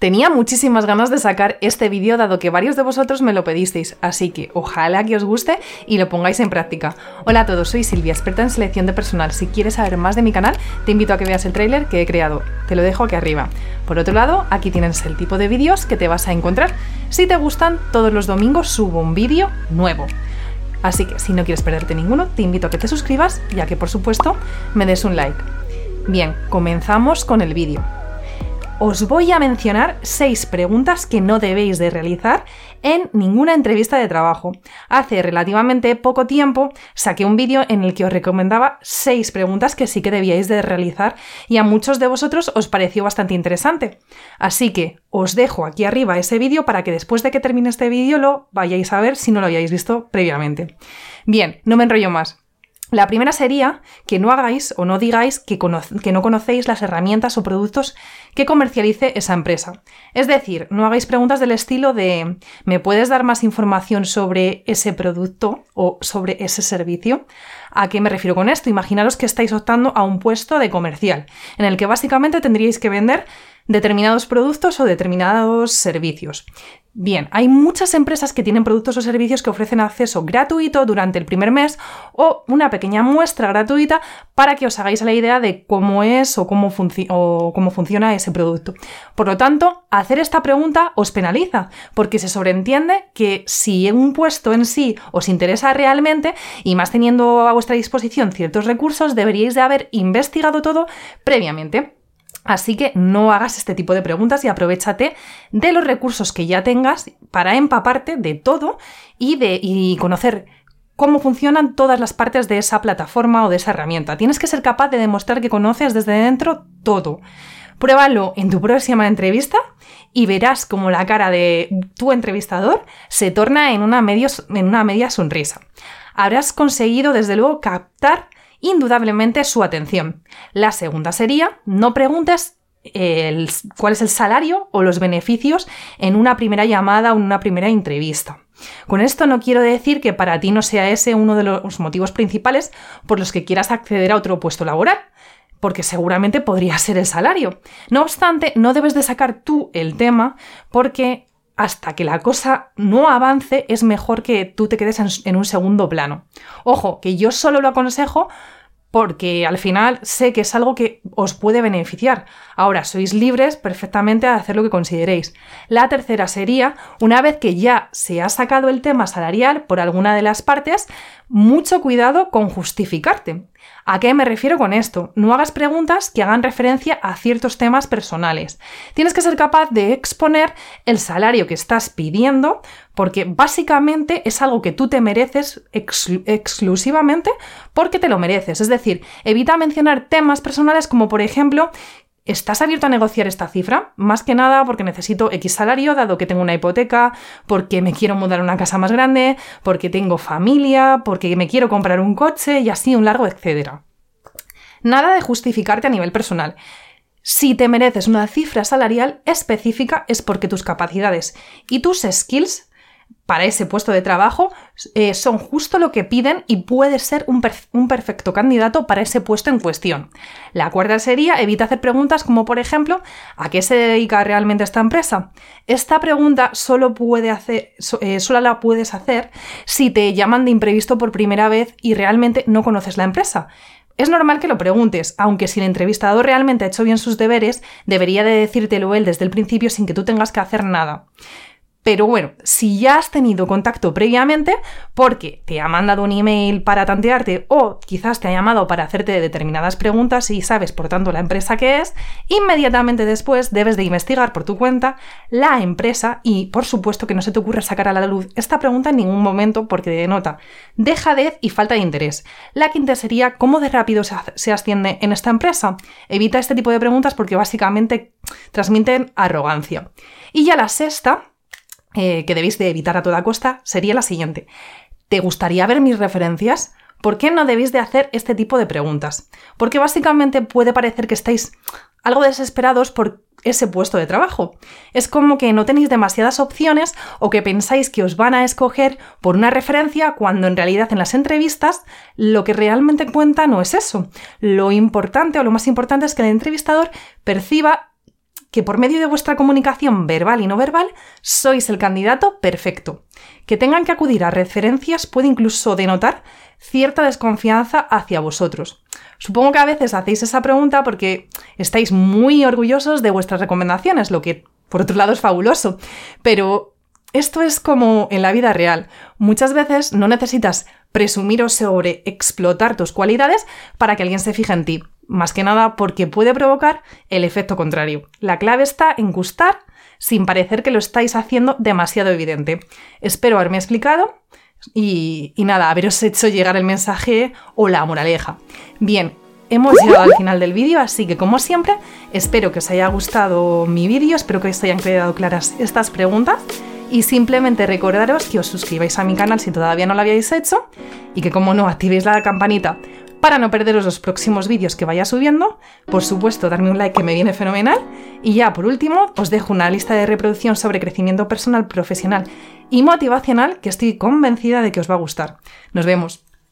Tenía muchísimas ganas de sacar este vídeo dado que varios de vosotros me lo pedisteis, así que ojalá que os guste y lo pongáis en práctica. Hola a todos, soy Silvia, experta en selección de personal. Si quieres saber más de mi canal, te invito a que veas el tráiler que he creado. Te lo dejo aquí arriba. Por otro lado, aquí tienes el tipo de vídeos que te vas a encontrar. Si te gustan, todos los domingos subo un vídeo nuevo. Así que si no quieres perderte ninguno, te invito a que te suscribas y a que por supuesto me des un like. Bien, comenzamos con el vídeo os voy a mencionar seis preguntas que no debéis de realizar en ninguna entrevista de trabajo. Hace relativamente poco tiempo saqué un vídeo en el que os recomendaba seis preguntas que sí que debíais de realizar y a muchos de vosotros os pareció bastante interesante. Así que os dejo aquí arriba ese vídeo para que después de que termine este vídeo lo vayáis a ver si no lo hayáis visto previamente. Bien, no me enrollo más. La primera sería que no hagáis o no digáis que, no conocéis las herramientas o productos que comercialice esa empresa. Es decir, no hagáis preguntas del estilo de ¿me puedes dar más información sobre ese producto o sobre ese servicio? ¿A qué me refiero con esto? Imaginaros que estáis optando a un puesto de comercial, en el que básicamente tendríais que vender determinados productos o determinados servicios. Bien, hay muchas empresas que tienen productos o servicios que ofrecen acceso gratuito durante el primer mes o una pequeña muestra gratuita para que os hagáis la idea de cómo es o cómo, cómo funciona ese producto. Por lo tanto, hacer esta pregunta os penaliza, porque se sobreentiende que si un puesto en sí os interesa realmente, y más teniendo a vuestra disposición ciertos recursos, deberíais de haber investigado todo previamente. Así que no hagas este tipo de preguntas y aprovechate de los recursos que ya tengas para empaparte de todo y, de, conocer cómo funcionan todas las partes de esa plataforma o de esa herramienta. Tienes que ser capaz de demostrar que conoces desde dentro todo. Pruébalo en tu próxima entrevista y verás cómo la cara de tu entrevistador se torna en una, en una media sonrisa. Habrás conseguido, desde luego, captar indudablemente su atención. La segunda sería, no preguntes cuál es el salario o los beneficios en una primera llamada o en una primera entrevista. Con esto no quiero decir que para ti no sea ese uno de los motivos principales por los que quieras acceder a otro puesto laboral, porque seguramente podría ser el salario. No obstante, no debes de sacar tú el tema porque hasta que la cosa no avance, es mejor que tú te quedes en, un segundo plano. Ojo, que yo solo lo aconsejo porque al final sé que es algo que os puede beneficiar. Ahora, sois libres perfectamente de hacer lo que consideréis. La tercera sería, una vez que ya se ha sacado el tema salarial por alguna de las partes, mucho cuidado con justificarte. ¿A qué me refiero con esto? No hagas preguntas que hagan referencia a ciertos temas personales. Tienes que ser capaz de exponer el salario que estás pidiendo porque básicamente es algo que tú te mereces exclusivamente porque te lo mereces. Es decir, evita mencionar temas personales como por ejemplo ¿Estás abierto a negociar esta cifra? Más que nada porque necesito X salario, dado que tengo una hipoteca, porque me quiero mudar a una casa más grande, porque tengo familia, porque me quiero comprar un coche y así un largo etcétera. Nada de justificarte a nivel personal. Si te mereces una cifra salarial específica es porque tus capacidades y tus skills para ese puesto de trabajo eh, son justo lo que piden y puede ser un, un, perfecto candidato para ese puesto en cuestión. La cuarta sería evita hacer preguntas como por ejemplo ¿a qué se dedica realmente esta empresa? Esta pregunta solo, puede hacer, eh, solo la puedes hacer si te llaman de imprevisto por primera vez y realmente no conoces la empresa. Es normal que lo preguntes, aunque si el entrevistador realmente ha hecho bien sus deberes, debería de decírtelo él desde el principio sin que tú tengas que hacer nada. Pero bueno, si ya has tenido contacto previamente, porque te ha mandado un email para tantearte o quizás te ha llamado para hacerte determinadas preguntas y sabes por tanto la empresa que es, inmediatamente después debes de investigar por tu cuenta la empresa y por supuesto que no se te ocurra sacar a la luz esta pregunta en ningún momento porque denota dejadez y falta de interés. La quinta sería cómo de rápido se asciende en esta empresa. Evita este tipo de preguntas porque básicamente transmiten arrogancia. Y ya la sexta eh, que debéis de evitar a toda costa sería la siguiente. ¿Te gustaría ver mis referencias? ¿Por qué no debéis de hacer este tipo de preguntas? Porque básicamente puede parecer que estáis algo desesperados por ese puesto de trabajo. Es como que no tenéis demasiadas opciones o que pensáis que os van a escoger por una referencia cuando en realidad en las entrevistas lo que realmente cuenta no es eso. Lo importante o lo más importante es que el entrevistador perciba que por medio de vuestra comunicación verbal y no verbal sois el candidato perfecto. Que tengan que acudir a referencias puede incluso denotar cierta desconfianza hacia vosotros. Supongo que a veces hacéis esa pregunta porque estáis muy orgullosos de vuestras recomendaciones, lo que por otro lado es fabuloso, pero esto es como en la vida real. Muchas veces no necesitas presumir o sobre explotar tus cualidades para que alguien se fije en ti. Más que nada porque puede provocar el efecto contrario. La clave está en gustar sin parecer que lo estáis haciendo demasiado evidente. Espero haberme explicado y, y nada, haberos hecho llegar el mensaje o la moraleja. Bien, hemos llegado al final del vídeo, así que como siempre, espero que os haya gustado mi vídeo, espero que os hayan quedado claras estas preguntas y simplemente recordaros que os suscribáis a mi canal si todavía no lo habíais hecho y que como no activéis la campanita para no perderos los próximos vídeos que vaya subiendo. Por supuesto, darme un like que me viene fenomenal. Y ya por último, os dejo una lista de reproducción sobre crecimiento personal, profesional y motivacional que estoy convencida de que os va a gustar. Nos vemos.